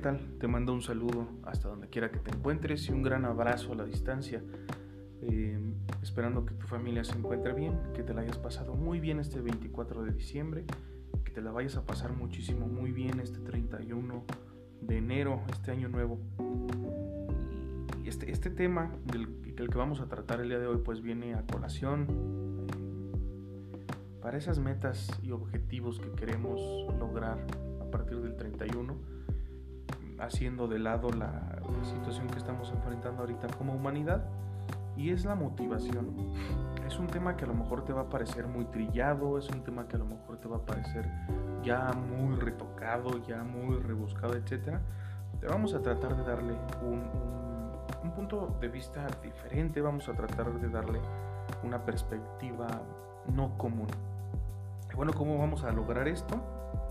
tal? Te mando un saludo hasta donde quiera que te encuentres y un gran abrazo a la distancia. Eh, esperando que tu familia se encuentre bien, que te la hayas pasado muy bien este 24 de diciembre, que te la vayas a pasar muchísimo muy bien este 31 de enero, este año nuevo. Y este, este tema del, que vamos a tratar el día de hoy pues viene a colación eh, para esas metas y objetivos que queremos lograr a partir del 31 haciendo de lado la, situación que estamos enfrentando ahorita como humanidad y es la motivación. Es un tema que a lo mejor te va a parecer muy trillado, es un tema que a lo mejor te va a parecer ya muy retocado, ya muy rebuscado, etc. Te vamos a tratar de darle un punto de vista diferente, vamos a tratar de darle una perspectiva no común. Bueno, ¿cómo vamos a lograr esto?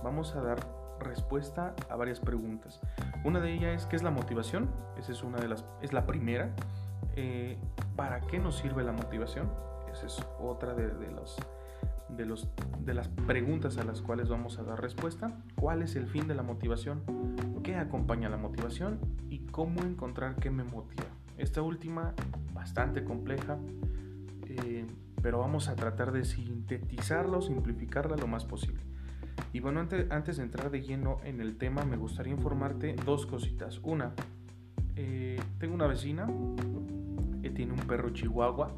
Vamos a dar respuesta a varias preguntas. Una de ellas es ¿qué es la motivación? Esa es una de las, es la primera. Eh, ¿Para qué nos sirve la motivación? Esa es otra de, los, de, los, de las preguntas a las cuales vamos a dar respuesta. ¿Cuál es el fin de la motivación? ¿Qué acompaña la motivación? ¿Y cómo encontrar qué me motiva? Esta última, bastante compleja, eh, pero vamos a tratar de sintetizarla o simplificarla lo más posible. Y bueno, antes, de entrar de lleno en el tema, me gustaría informarte dos cositas. Una, eh, tengo una vecina que tiene un perro chihuahua.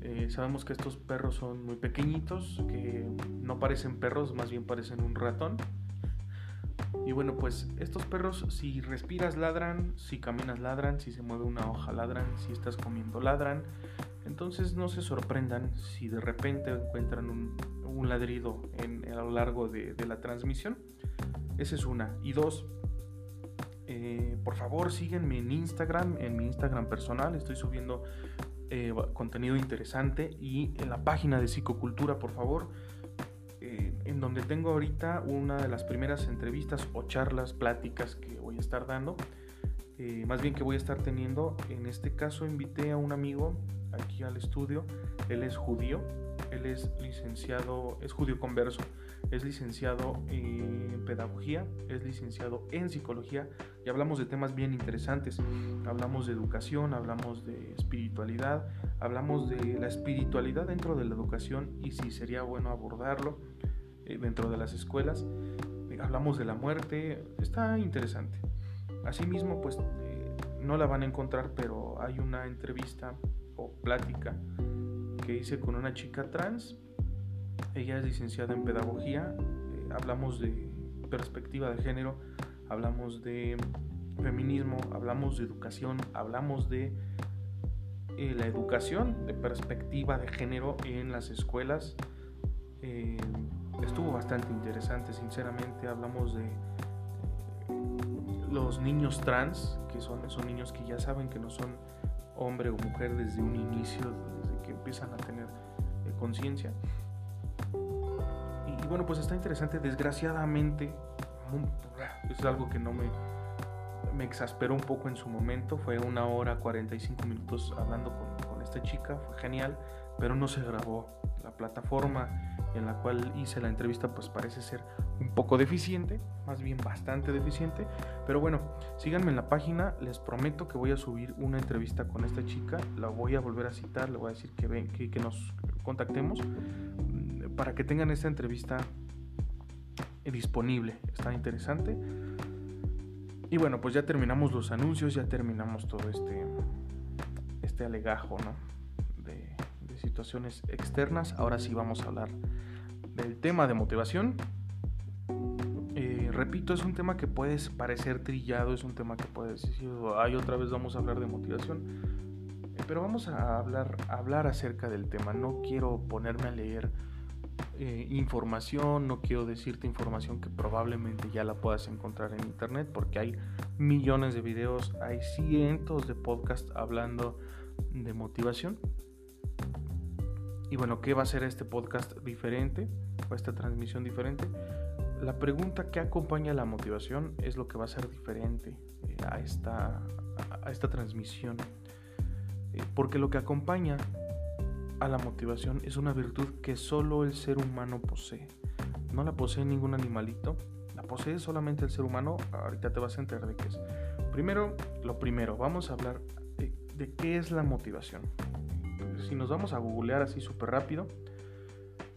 Eh, sabemos que estos perros son muy pequeñitos, que no parecen perros, más bien parecen un ratón. Y bueno, pues estos perros si respiras ladran, si caminas ladran, si se mueve una hoja ladran, si estás comiendo ladran. Entonces no se sorprendan si de repente encuentran un, un ladrido en, a lo largo de, la transmisión. Esa es una. Y dos, eh, por favor síguenme en Instagram, en mi Instagram personal. Estoy subiendo eh, contenido interesante y en la página de Psicocultura, por favor. Eh, en donde tengo ahorita una de las primeras entrevistas o charlas, pláticas que voy a estar dando. más bien que voy a estar teniendo. En este caso invité a un amigo aquí al estudio. Él es judío él es licenciado, es judío converso, es licenciado en pedagogía, es licenciado en psicología y hablamos de temas bien interesantes. Hablamos de educación, hablamos de espiritualidad, hablamos de la espiritualidad dentro de la educación y si sería bueno abordarlo eh, dentro de las escuelas. Eh, hablamos de la muerte, está interesante. Asimismo, pues eh, no la van a encontrar, pero hay una entrevista o plática hice con una chica trans. Ella es licenciada en pedagogía. Eh, hablamos de perspectiva de género, hablamos de feminismo, hablamos de educación, hablamos de eh, la educación de perspectiva de género en las escuelas. Eh, estuvo bastante interesante, sinceramente. Hablamos de los niños trans, que son esos niños que ya saben que no son hombre o mujer desde un inicio, empiezan a tener eh, conciencia. Y, bueno, pues está interesante. Desgraciadamente, es algo que no me, me exasperó un poco en su momento. Fue una hora 45 minutos hablando con, con esta chica, fue genial, pero no se grabó. La plataforma en la cual hice la entrevista pues parece ser un poco deficiente, más bien bastante deficiente, pero bueno, síganme en la página, les prometo que voy a subir una entrevista con esta chica, la voy a volver a citar, le voy a decir que, ven, que, nos contactemos mm, para que tengan esta entrevista disponible, está interesante. Y bueno, pues ya terminamos los anuncios, ya terminamos todo este, este alegajo, ¿no? Situaciones externas. Ahora sí vamos a hablar del tema de motivación. Eh, repito, es un tema que puede parecer trillado, es un tema que puede decir, ay, otra vez vamos a hablar de motivación. Eh, pero vamos a hablar, hablar acerca del tema. No quiero ponerme a leer eh, información, no quiero decirte información que probablemente ya la puedas encontrar en internet, porque hay millones de videos, hay cientos de podcasts hablando de motivación. Y bueno, ¿qué va a ser este podcast diferente o esta transmisión diferente? La pregunta que acompaña la motivación es lo que va a ser diferente eh, a, esta, a esta transmisión. Eh, porque lo que acompaña a la motivación es una virtud que solo el ser humano posee. No la posee ningún animalito, ¿La posee solamente el ser humano? Ahorita te vas a enterar de qué es. Primero, lo primero, vamos a hablar de, de qué es la motivación. Si nos vamos a googlear así súper rápido,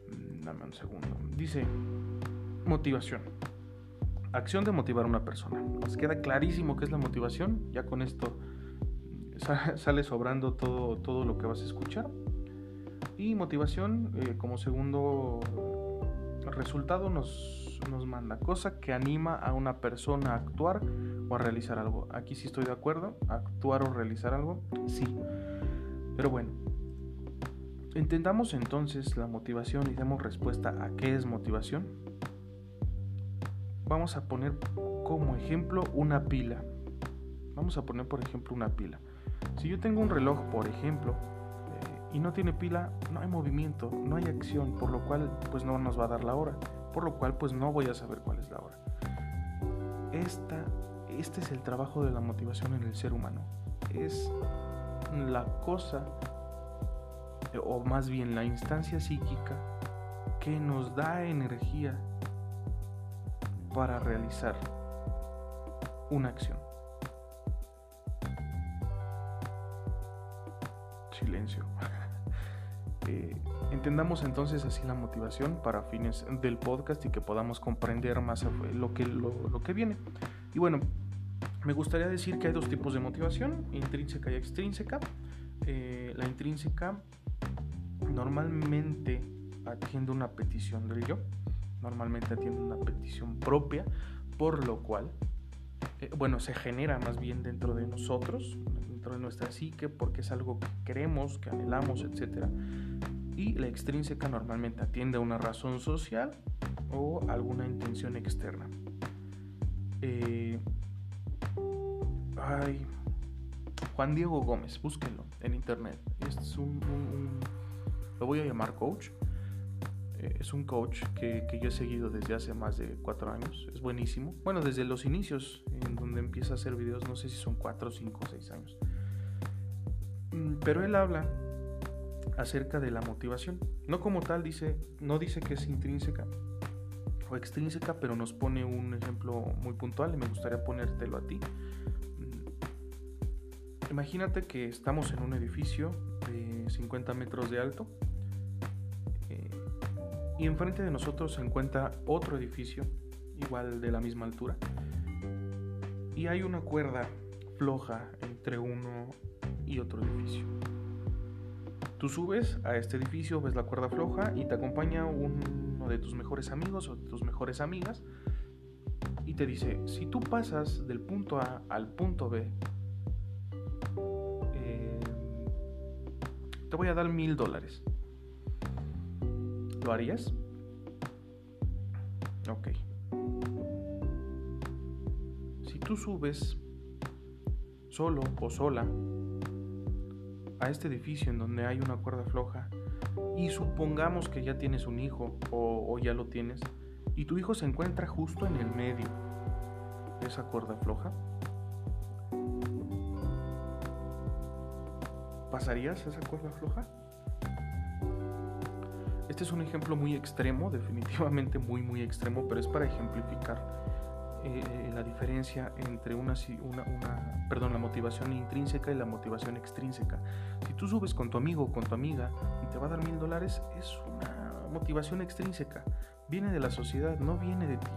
mm, dame un segundo. Dice motivación. Acción de motivar a una persona. Nos queda clarísimo qué es la motivación. Ya con esto sale sobrando todo, todo lo que vas a escuchar. Y motivación, eh, como segundo resultado, nos, nos manda cosa que anima a una persona a actuar o a realizar algo. Aquí sí estoy de acuerdo. Actuar o realizar algo, sí. Pero bueno, entendamos entonces la motivación y demos respuesta a qué es motivación. Vamos a poner como ejemplo una pila. Vamos a poner por ejemplo una pila. Si yo tengo un reloj, por ejemplo, eh, y no tiene pila, no hay movimiento, no hay acción, por lo cual pues no nos va a dar la hora, por lo cual pues no voy a saber cuál es la hora. Esta, este es el trabajo de la motivación en el ser humano. Es la cosa, o más bien la instancia psíquica, que nos da energía para realizar una acción. silencio. Eh, entendamos entonces así la motivación para fines del podcast y que podamos comprender más lo que, lo, que viene. Y bueno, me gustaría decir que hay dos tipos de motivación, intrínseca y extrínseca. Eh, la intrínseca normalmente atiende una petición del yo, normalmente atiende una petición propia, por lo cual, eh, bueno, se genera más bien dentro de nosotros, de nuestra psique porque es algo que queremos, que anhelamos, etc. Y la extrínseca normalmente atiende a una razón social o alguna intención externa. Eh, ay, Juan Diego Gómez, búsquenlo en internet. es un, lo voy a llamar coach. Eh, es un coach que, que, yo he seguido desde hace más de cuatro años. Es buenísimo. Bueno, desde los inicios, en donde empieza a hacer videos, no sé si son cuatro, cinco seis años. Mm, pero él habla acerca de la motivación. No como tal dice, no dice que es intrínseca o extrínseca, pero nos pone un ejemplo muy puntual y me gustaría ponértelo a ti. Mm, imagínate que estamos en un edificio de 50 metros de alto eh, y enfrente de nosotros se encuentra otro edificio igual de la misma altura y hay una cuerda floja entre uno y otro edificio. Tú subes a este edificio, ves la cuerda floja y te acompaña uno de tus mejores amigos o tus mejores amigas y te dice, si tú pasas del punto A al punto B, te voy a dar mil dólares. ¿Lo harías? Ok. Si tú subes solo o sola a este edificio en donde hay una cuerda floja y supongamos que ya tienes un hijo o, ya lo tienes y tu hijo se encuentra justo en el medio de esa cuerda floja, ¿pasarías esa cuerda floja? Este es un ejemplo muy extremo, definitivamente muy muy extremo, pero es para ejemplificar eh, la diferencia entre una, una, perdón, la motivación intrínseca y la motivación extrínseca. Si tú subes con tu amigo o con tu amiga y te va a dar mil dólares, es una motivación extrínseca. Viene de la sociedad, no viene de ti.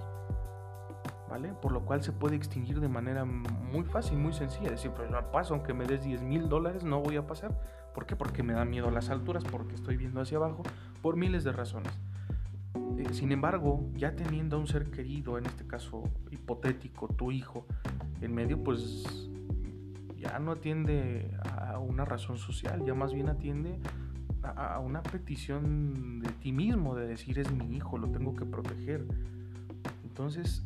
Por lo cual se puede extinguir de manera muy fácil, muy sencilla. Decir, pues no paso, aunque me des 10 mil dólares, no voy a pasar. ¿Por qué? Porque me da miedo las alturas, porque estoy viendo hacia abajo, por miles de razones. Eh, sin embargo, ya teniendo a un ser querido, en este caso hipotético, tu hijo, en medio, pues ya no atiende a una razón social, ya más bien atiende a, una petición de ti mismo, de decir es mi hijo, lo tengo que proteger. Entonces,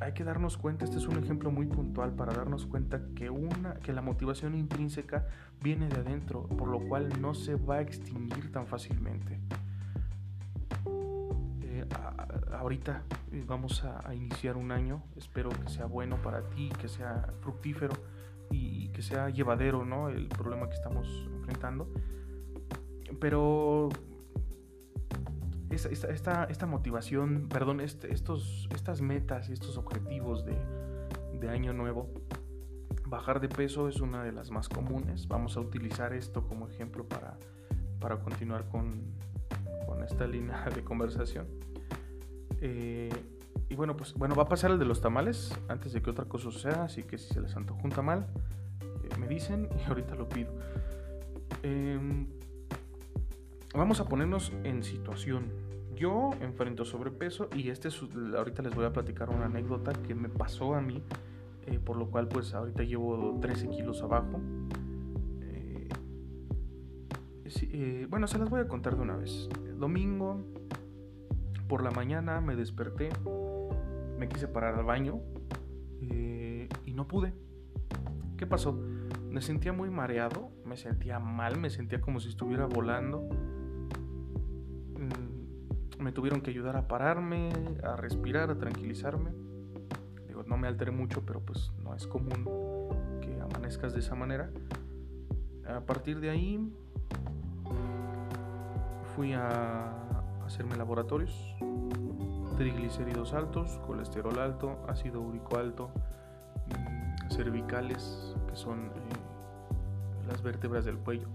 hay que darnos cuenta, este es un ejemplo muy puntual para darnos cuenta que, una, que la motivación intrínseca viene de adentro, por lo cual no se va a extinguir tan fácilmente ahorita eh, vamos a, iniciar un año, espero que sea bueno para ti, que sea fructífero y, que sea llevadero, ¿no? El problema que estamos enfrentando. Pero esta, esta, motivación, perdón, este, estos, estas metas y estos objetivos de, de año nuevo, bajar de peso es una de las más comunes. Vamos a utilizar esto como ejemplo para, para continuar con, con esta línea de conversación. Eh, y bueno, pues bueno, va a pasar el de los tamales antes de que otra cosa suceda, así que si se les antojó un tamal, eh, me dicen y ahorita lo pido. Em, vamos a ponernos en situación. Yo enfrento sobrepeso y este ahorita les voy a platicar una anécdota que me pasó a mí, eh, por lo cual pues ahorita llevo 13 kilos abajo. Eh, bueno, se las voy a contar de una vez. domingo por la mañana me desperté, me quise parar al baño eh, y no pude. ¿Qué pasó? Me sentía muy mareado, me sentía mal, me sentía como si estuviera volando. Me tuvieron que ayudar a pararme, a respirar, a tranquilizarme. Digo, no me alteré mucho, pero pues no es común que amanezcas de esa manera. A partir de ahí fui a hacerme laboratorios, triglicéridos altos, colesterol alto, ácido úrico alto, mm, cervicales, que son eh, las vértebras del cuello,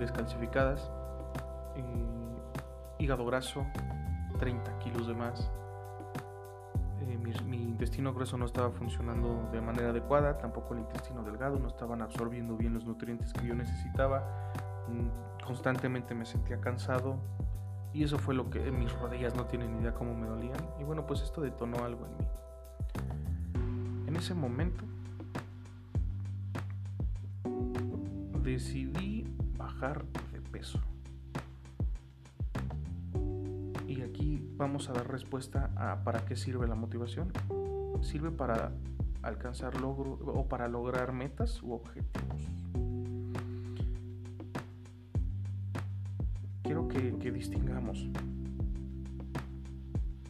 descalcificadas, eh, hígado graso, 30 kilos de más. Eh, mi, mi, intestino grueso no estaba funcionando de manera adecuada, tampoco el intestino delgado, no estaban absorbiendo bien los nutrientes que yo necesitaba. Mm, constantemente me sentía cansado y eso fue lo que mis rodillas no tienen idea cómo me dolían y bueno pues esto detonó algo en mí. En ese momento decidí bajar de peso. Vamos a dar respuesta a para qué sirve la motivación. Sirve para alcanzar logro o para lograr metas u objetivos. que, distingamos.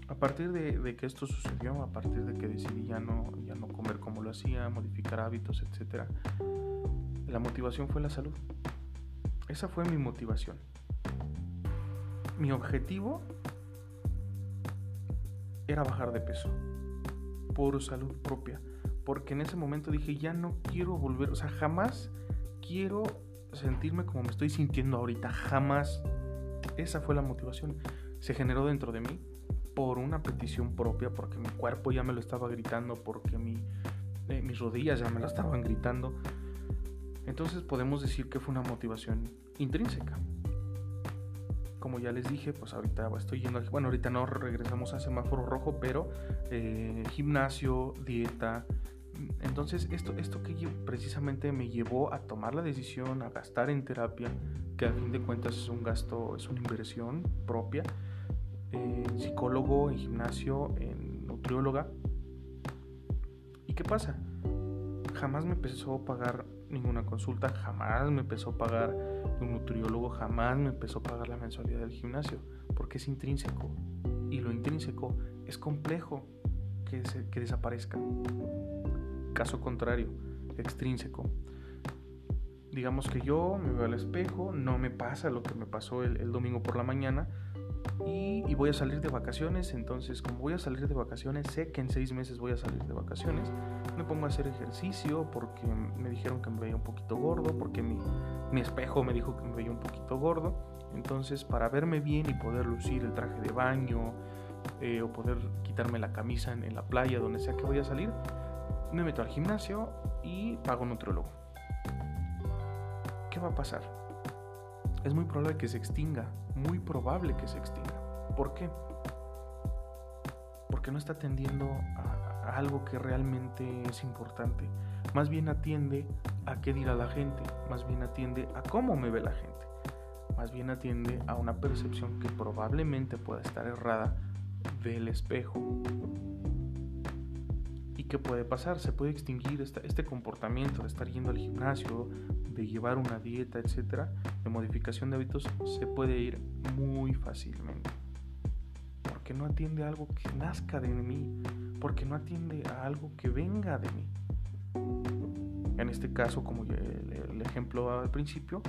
A partir de, que esto sucedió, a partir de que decidí ya no, ya no comer como lo hacía, modificar hábitos, etc., la motivación fue la salud. Esa fue mi motivación. Mi objetivo era bajar de peso por salud propia. Porque en ese momento dije, ya no quiero volver, o sea, jamás quiero sentirme como me estoy sintiendo ahorita, jamás. Esa fue la motivación. Se generó dentro de mí por una petición propia, porque mi cuerpo ya me lo estaba gritando, porque mi, eh, mis rodillas ya me lo estaban gritando. Entonces podemos decir que fue una motivación intrínseca. Como ya les dije, pues ahorita estoy yendo, bueno, ahorita no regresamos a semáforo rojo, pero eh, gimnasio, dieta, entonces, esto, esto que precisamente me llevó a tomar la decisión, a gastar en terapia, que a fin de cuentas es un gasto, es una inversión propia, en psicólogo, en gimnasio, en nutrióloga. ¿Y qué pasa? Jamás me empezó a pagar ninguna consulta, jamás me empezó a pagar un nutriólogo, jamás me empezó a pagar la mensualidad del gimnasio, porque es intrínseco. Y lo intrínseco es complejo que, que desaparezca caso contrario, extrínseco. Digamos que yo me veo al espejo, no me pasa lo que me pasó el, domingo por la mañana y, voy a salir de vacaciones. Entonces, como voy a salir de vacaciones, sé que en seis meses voy a salir de vacaciones. Me pongo a hacer ejercicio porque me dijeron que me veía un poquito gordo, porque mi, espejo me dijo que me veía un poquito gordo. Entonces, para verme bien y poder lucir el traje de baño eh, o poder quitarme la camisa en, en la playa, donde sea que voy a salir, me meto al gimnasio y pago un nutriólogo. ¿Qué va a pasar? Es muy probable que se extinga, muy probable que se extinga. ¿Por qué? Porque no está atendiendo a, algo que realmente es importante. Más bien atiende a qué dirá la gente, más bien atiende a cómo me ve la gente, más bien atiende a una percepción que probablemente pueda estar errada del espejo qué puede pasar? Se puede extinguir este comportamiento de estar yendo al gimnasio, de llevar una dieta, etcétera, de modificación de hábitos, se puede ir muy fácilmente. Porque no atiende a algo que nazca de mí, porque no atiende a algo que venga de mí. En este caso, como el, ejemplo al principio,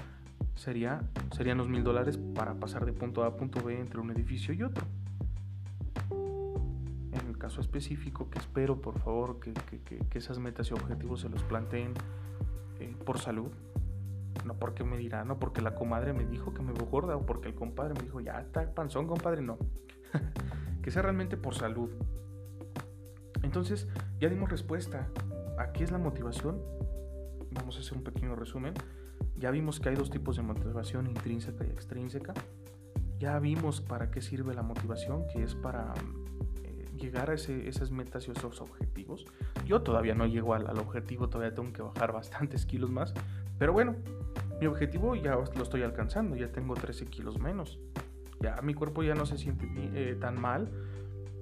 sería, serían los mil dólares para pasar de punto A a punto B entre un edificio y otro. En el caso específico, que espero por favor que, esas metas y objetivos se los planteen eh, por salud, no porque me dirá, no porque la comadre me dijo que me veo gorda o porque el compadre me dijo, ya está panzón, compadre, no. que sea realmente por salud. Entonces, ya dimos respuesta. ¿A qué es la motivación? Vamos a hacer un pequeño resumen. Ya vimos que hay dos tipos de motivación, intrínseca y extrínseca. Ya vimos para qué sirve la motivación, que es para eh, llegar a esas metas y esos objetivos. Yo todavía no llego al, al, objetivo, todavía tengo que bajar bastantes kilos más. Pero bueno, mi objetivo ya lo estoy alcanzando, ya tengo 13 kilos menos. Ya mi cuerpo ya no se siente eh, tan mal,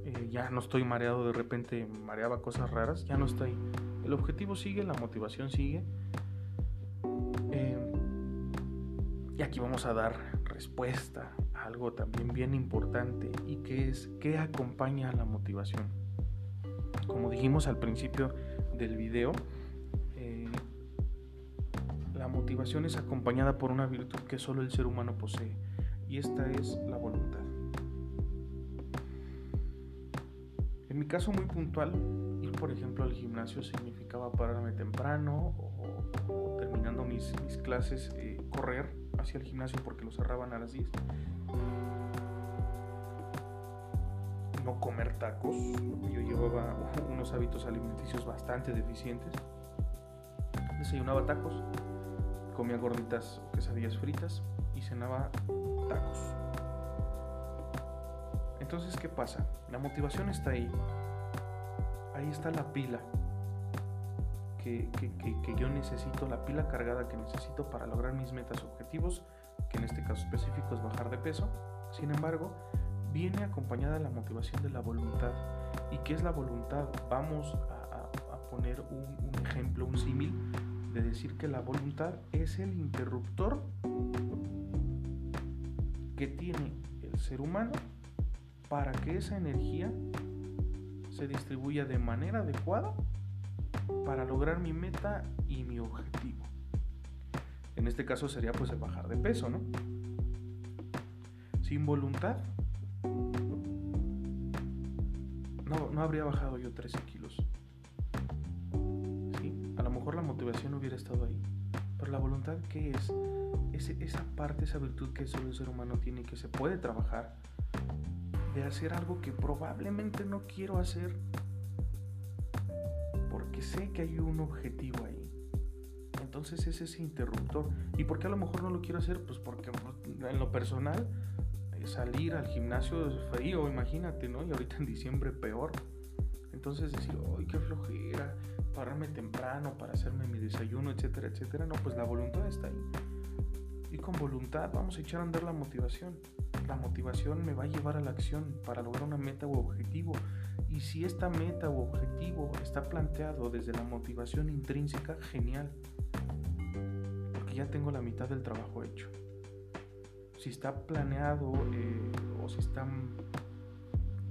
eh, ya no estoy mareado de repente, mareaba cosas raras, ya no estoy. El objetivo sigue, la motivación sigue. Eh, y aquí vamos a dar respuesta a algo también bien importante y que es qué acompaña a la motivación. Como dijimos al principio del video, la motivación es acompañada por una virtud que solo el ser humano posee, y esta es la voluntad. En mi caso muy puntual, ir por ejemplo al gimnasio significaba pararme temprano o, terminando mis, clases, eh, correr hacia el gimnasio porque lo cerraban a las 10. No comer tacos, yo llevaba unos hábitos alimenticios bastante deficientes. Desayunaba tacos, comía gorditas o quesadillas fritas y cenaba tacos. Entonces, ¿qué pasa? La motivación está ahí. Ahí está la pila que, yo necesito, la pila cargada que necesito para lograr mis metas objetivos, que en este caso específico es bajar de peso. Sin embargo, viene acompañada la motivación de la voluntad. ¿Y qué es la voluntad? Vamos a, poner un, un ejemplo, un símil de decir que la voluntad es el interruptor que tiene el ser humano para que esa energía se distribuya de manera adecuada para lograr mi meta y mi objetivo. En este caso sería pues el bajar de peso, ¿no? Sin voluntad no, no habría bajado yo 13 kilos la motivación hubiera estado ahí. Pero la voluntad, ¿qué es? es esa parte, esa virtud que solo el ser humano tiene que se puede trabajar de hacer algo que probablemente no quiero hacer porque sé que hay un objetivo ahí. Entonces es ese interruptor. ¿Y por qué a lo mejor no lo quiero hacer? Pues porque en lo personal eh, salir al gimnasio es frío, imagínate, ¿no? Y ahorita en diciembre peor. Entonces decir, ¡ay, qué flojera! pararme temprano para hacerme mi desayuno, etcétera, etcétera. No, pues la voluntad está ahí. Y con voluntad vamos a echar a andar la motivación. La motivación me va a llevar a la acción para lograr una meta u objetivo. Y si esta meta u objetivo está planteado desde la motivación intrínseca, genial. Porque ya tengo la mitad del trabajo hecho. Si está planeado eh, o si está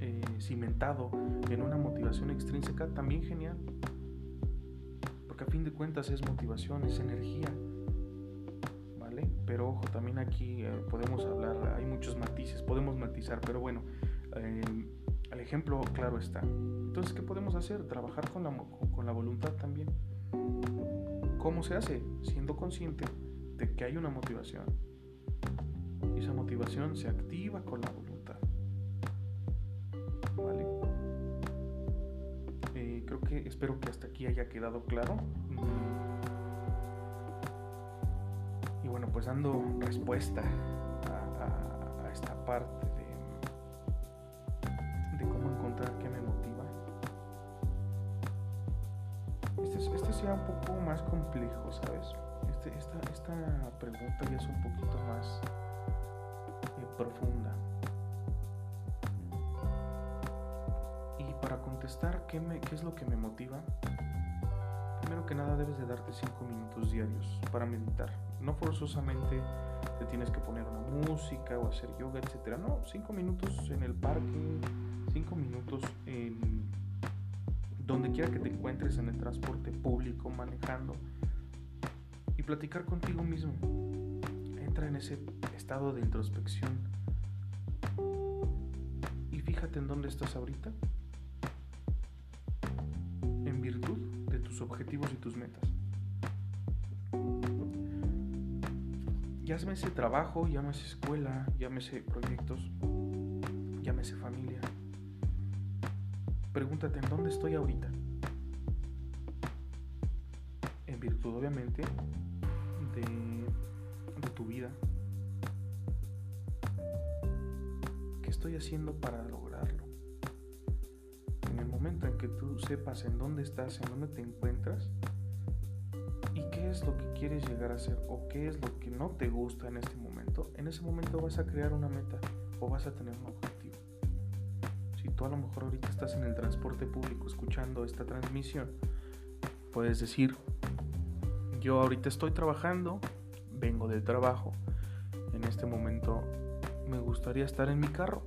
eh, cimentado en una motivación extrínseca, también genial porque a fin de cuentas es motivación, es energía. ¿Vale? Pero ojo, también aquí eh, podemos hablar, hay muchos matices, podemos matizar, pero bueno, eh, el ejemplo claro está. Entonces, ¿qué podemos hacer? Trabajar con la, con la voluntad también. ¿Cómo se hace? Siendo consciente de que hay una motivación. Y esa motivación se activa con la voluntad. Espero que hasta aquí haya quedado claro. Y bueno, pues dando respuesta a, esta parte de, de, cómo encontrar qué me motiva. Este, este sea un poco más complejo, ¿sabes? Este, esta, esta pregunta ya es un poquito más eh, profunda. Qué, me, qué es lo que me motiva, primero que nada debes de darte 5 minutos diarios para meditar. No forzosamente te tienes que poner una música o hacer yoga, etc. No, 5 minutos en el parque, 5 minutos en donde quiera que te encuentres en el transporte público, manejando y platicar contigo mismo. entra en ese estado de introspección y fíjate en dónde estás ahorita, objetivos y tus metas. Llámese trabajo, llámese escuela, llámese proyectos, llámese familia. Pregúntate en dónde estoy ahorita. En virtud, obviamente, de, de tu vida. ¿Qué estoy haciendo para lograrlo? Que tú sepas en dónde estás, en dónde te encuentras, y qué es lo que quieres llegar a ser o qué es lo que no te gusta en este momento, en ese momento vas a crear una meta o vas a tener un objetivo. Si tú a lo mejor ahorita estás en el transporte público escuchando esta transmisión, puedes decir, yo ahorita estoy trabajando, vengo del trabajo, en este momento me gustaría estar en mi carro,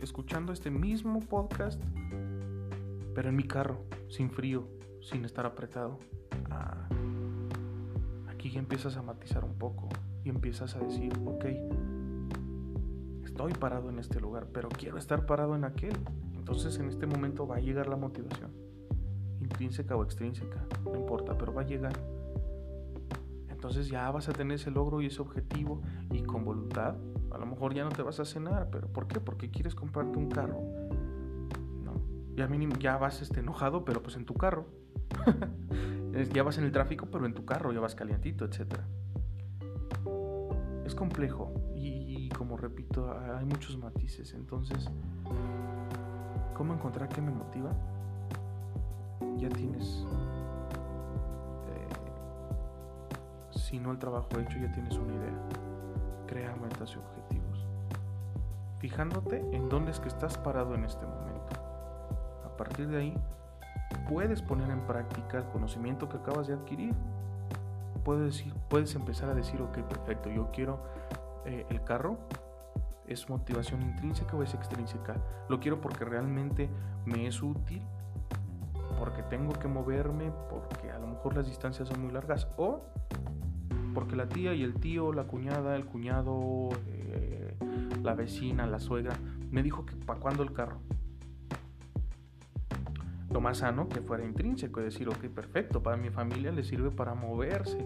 escuchando este mismo podcast, pero en mi carro, sin frío, sin estar apretado. Ah, aquí ya empiezas a matizar un poco y empiezas a decir, ok, estoy parado en este lugar, pero quiero estar parado en aquel. Entonces en este momento va a llegar la motivación, intrínseca o extrínseca, no importa, pero va a llegar. Entonces ya vas a tener ese logro y ese objetivo y con voluntad, a lo mejor ya no te vas a cenar, pero ¿por qué? Porque quieres comprarte un carro. Ya mínimo ya vas este, enojado, pero pues en tu carro. ya vas en el tráfico, pero en tu carro ya vas calientito, etc. Es complejo y, como repito, hay muchos matices. Entonces, ¿cómo encontrar qué me motiva? Ya tienes, eh, si no el trabajo hecho, ya tienes una idea. Crea metas y objetivos. Fijándote en dónde es que estás parado en este momento. A partir de ahí, puedes poner en práctica el conocimiento que acabas de adquirir. Puedes, decir, puedes empezar a decir, ok, perfecto, yo quiero eh, el carro. ¿Es motivación intrínseca o es extrínseca? Lo quiero porque realmente me es útil, porque tengo que moverme, porque a lo mejor las distancias son muy largas, o porque la tía y el tío, la cuñada, el cuñado, eh, la vecina, la suegra, me dijo que para cuándo el carro lo más sano que fuera intrínseco, es decir, ok, perfecto, para mi familia le sirve para moverse.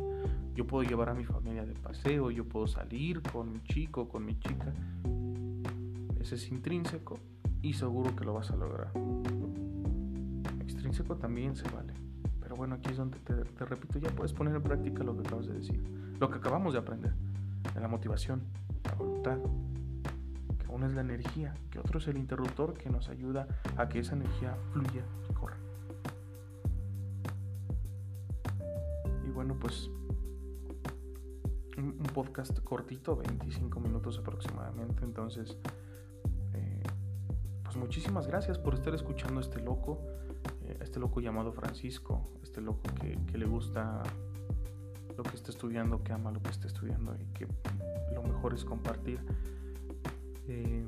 Yo puedo llevar a mi familia de paseo, yo puedo salir con mi chico, con mi chica. Ese es intrínseco y seguro que lo vas a lograr. Extrínseco también se vale. Pero bueno, aquí es donde te, te repito, ya puedes poner en práctica lo que acabas de decir, lo que acabamos de aprender, de la motivación, la voluntad, uno es la energía, que otro es el interruptor que nos ayuda a que esa energía fluya y corra. Y bueno, pues un, podcast cortito, 25 minutos aproximadamente. Entonces, eh, pues muchísimas gracias por estar escuchando a este loco, eh, este loco llamado Francisco, este loco que, que le gusta lo que está estudiando, que ama lo que está estudiando y que lo mejor es compartir. Eh,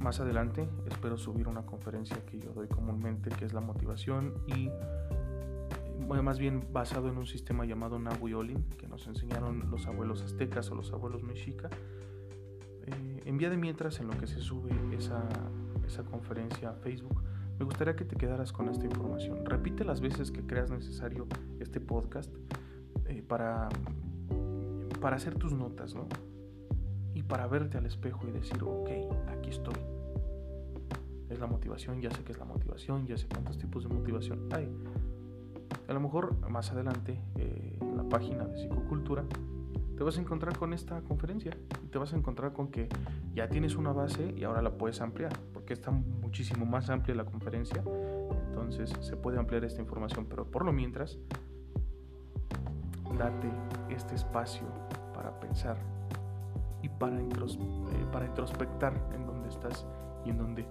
más adelante espero subir una conferencia que yo doy comúnmente, que es la motivación y más bien basado en un sistema llamado Nahuiolin, que nos enseñaron los abuelos aztecas o los abuelos mexica. Eh, de mientras, en lo que se sube esa, esa conferencia a Facebook, me gustaría que te quedaras con esta información. Repite las veces que creas necesario este podcast eh, para, para hacer tus notas, ¿no? Y para verte al espejo y decir, ok, aquí estoy. Es la motivación, ya sé que es la motivación, ya sé cuántos tipos de motivación hay. A lo mejor más adelante eh, en la página de psicocultura te vas a encontrar con esta conferencia y te vas a encontrar con que ya tienes una base y ahora la puedes ampliar, porque está muchísimo más amplia la conferencia, entonces se puede ampliar esta información, pero por lo mientras, date este espacio para pensar para, eh, para introspectar en dónde estás y en dónde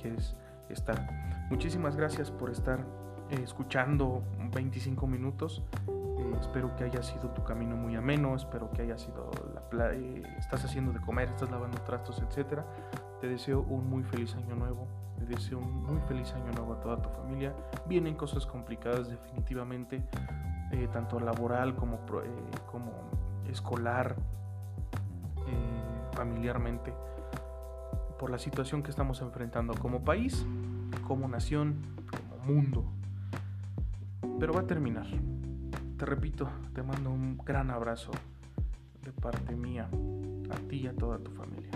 quieres estar. Muchísimas gracias por estar eh, escuchando 25 minutos. Eh, espero que haya sido tu camino muy ameno, espero que haya sido la estás haciendo de comer, estás lavando trastos, etcétera. Te deseo un muy feliz año nuevo. Te deseo un muy feliz año nuevo a toda tu familia. Vienen cosas complicadas definitivamente, tanto laboral como, como escolar, eh, familiarmente, por la situación que estamos enfrentando como país, como nación, como mundo. Pero va a terminar. Te repito, te mando un gran abrazo de parte mía, a ti y a toda tu familia.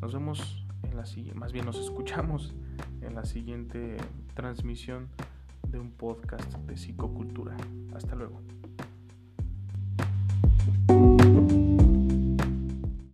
Nos vemos en la siguiente, más bien nos escuchamos en la siguiente transmisión de un podcast de psicocultura. Hasta luego.